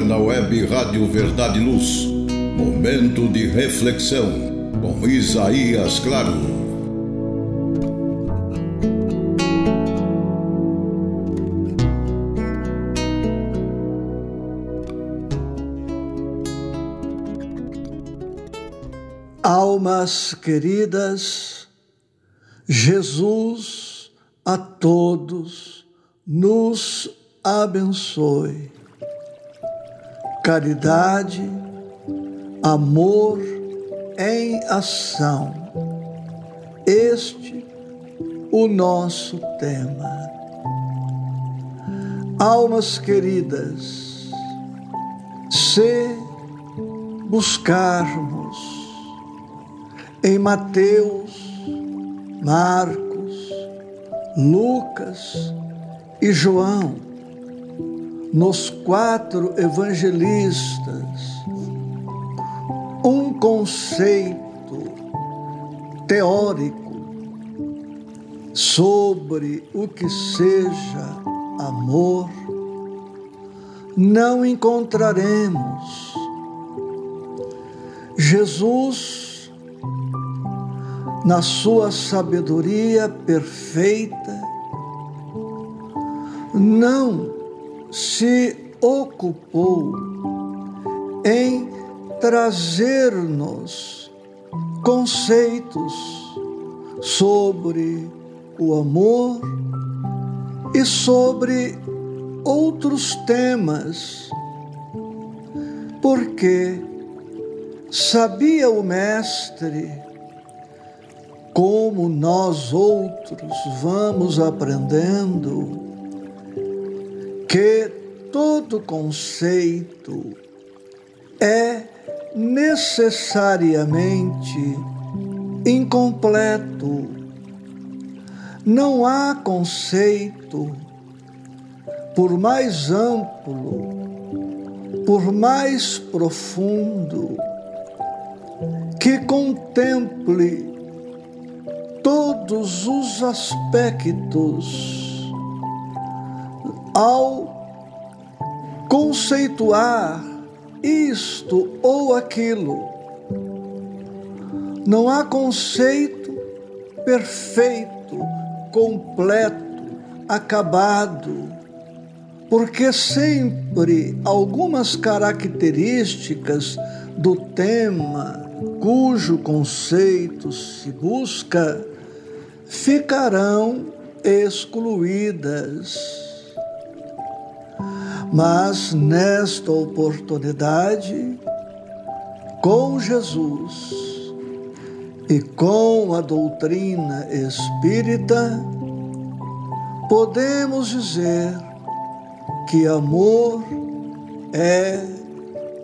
agora na web Rádio Verdade e Luz. Momento de reflexão com Isaías Claro. Almas queridas, Jesus a todos nos abençoe. Caridade, amor em ação. Este o nosso tema. Almas queridas, se buscarmos em Mateus, Marcos, Lucas e João, nos quatro evangelistas, um conceito teórico sobre o que seja amor, não encontraremos. Jesus, na sua sabedoria perfeita, não se ocupou em trazer-nos conceitos sobre o amor e sobre outros temas, porque sabia o Mestre como nós outros vamos aprendendo que todo conceito é necessariamente incompleto. Não há conceito, por mais amplo, por mais profundo, que contemple todos os aspectos ao conceituar isto ou aquilo. Não há conceito perfeito, completo, acabado, porque sempre algumas características do tema cujo conceito se busca ficarão excluídas mas nesta oportunidade, com Jesus e com a doutrina espírita, podemos dizer que amor é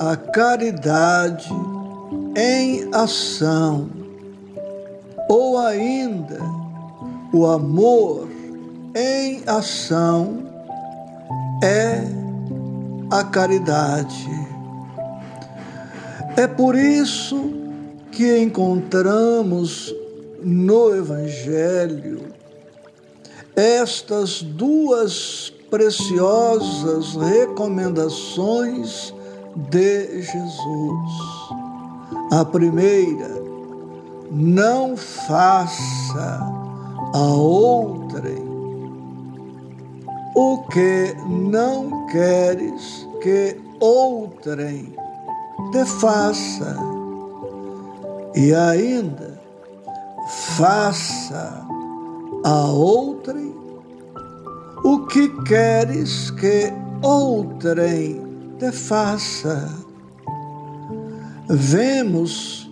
a caridade em ação, ou ainda o amor em ação é a caridade. É por isso que encontramos no Evangelho estas duas preciosas recomendações de Jesus. A primeira, não faça a outrem o que não queres que outrem te faça, e ainda faça a outrem o que queres que outrem te faça. Vemos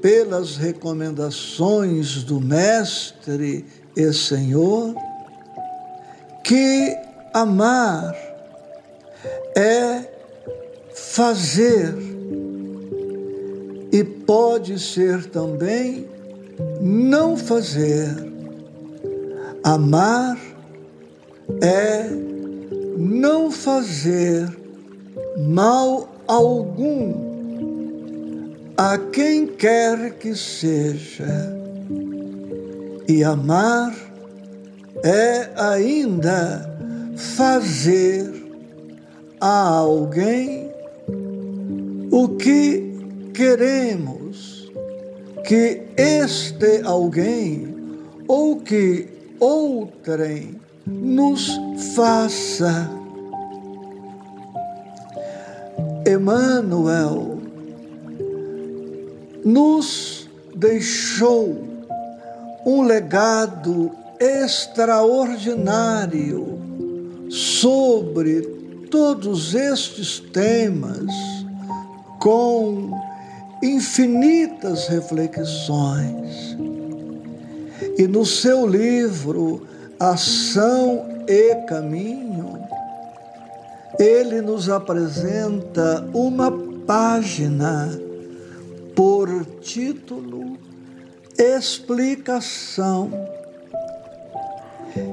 pelas recomendações do Mestre e Senhor que amar é fazer e pode ser também não fazer. Amar é não fazer mal algum a quem quer que seja. E amar é ainda fazer a alguém o que queremos que este alguém ou que outrem nos faça. Emmanuel nos deixou um legado extraordinário sobre todos estes temas, com infinitas reflexões. E no seu livro Ação e Caminho, ele nos apresenta uma página por título Explicação.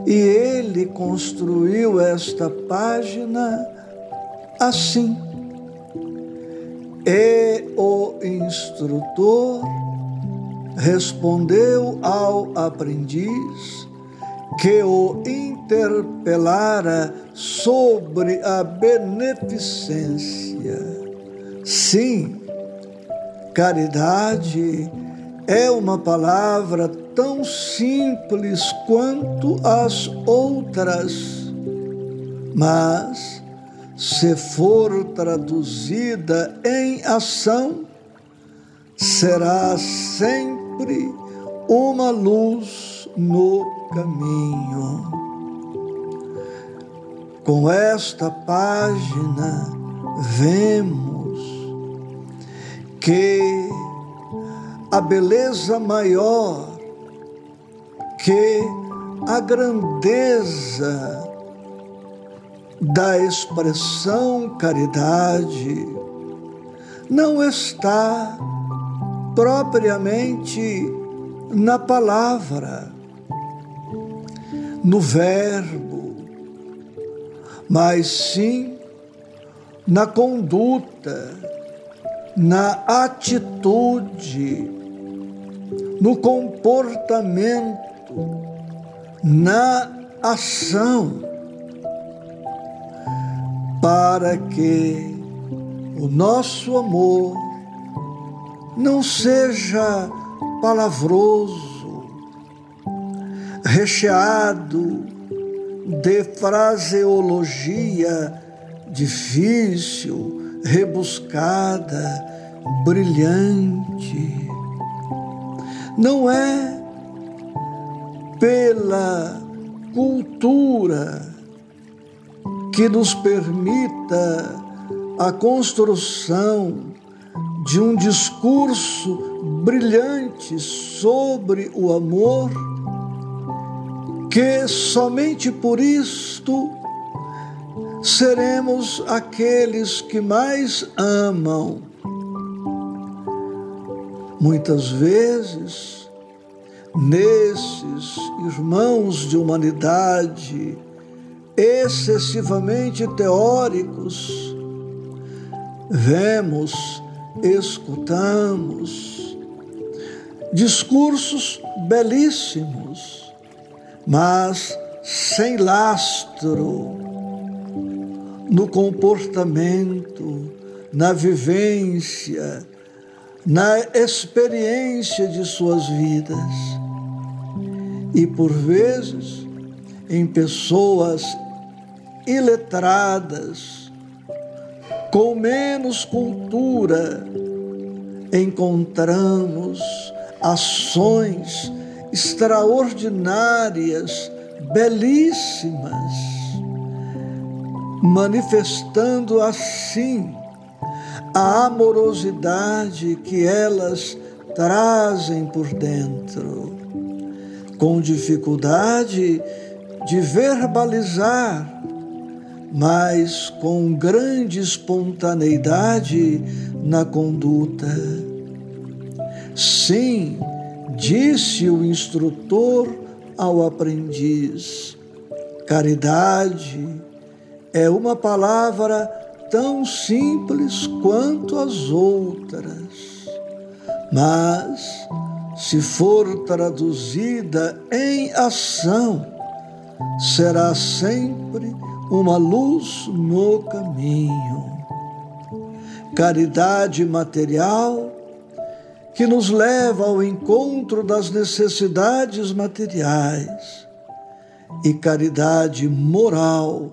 E ele construiu esta página assim. E o instrutor respondeu ao aprendiz que o interpelara sobre a beneficência. Sim, caridade é uma palavra tão simples quanto as outras, mas se for traduzida em ação, será sempre uma luz no caminho. Com esta página, vemos que a beleza maior, que a grandeza da expressão caridade não está propriamente na palavra, no verbo, mas sim na conduta, na atitude, no comportamento, na ação, para que o nosso amor não seja palavroso, recheado de fraseologia difícil, rebuscada, brilhante. Não é pela cultura que nos permita a construção de um discurso brilhante sobre o amor, que somente por isto seremos aqueles que mais amam. Muitas vezes, nesses irmãos de humanidade excessivamente teóricos, vemos, escutamos discursos belíssimos, mas sem lastro no comportamento, na vivência, na experiência de suas vidas e, por vezes, em pessoas iletradas, com menos cultura, encontramos ações extraordinárias, belíssimas, manifestando assim a amorosidade que elas trazem por dentro, com dificuldade de verbalizar, mas com grande espontaneidade na conduta. Sim, disse o instrutor ao aprendiz, caridade é uma palavra tão simples quanto as outras, mas se for traduzida em ação, será sempre uma luz no caminho. caridade material, que nos leva ao encontro das necessidades materiais, e caridade moral,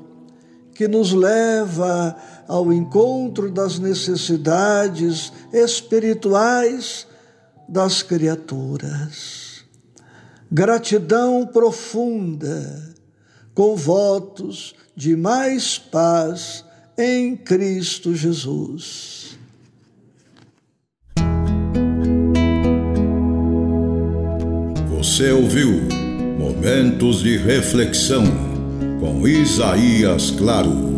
que nos leva ao encontro das necessidades espirituais das criaturas. Gratidão profunda, com votos de mais paz em Cristo Jesus. Você ouviu Momentos de Reflexão com Isaías Claro.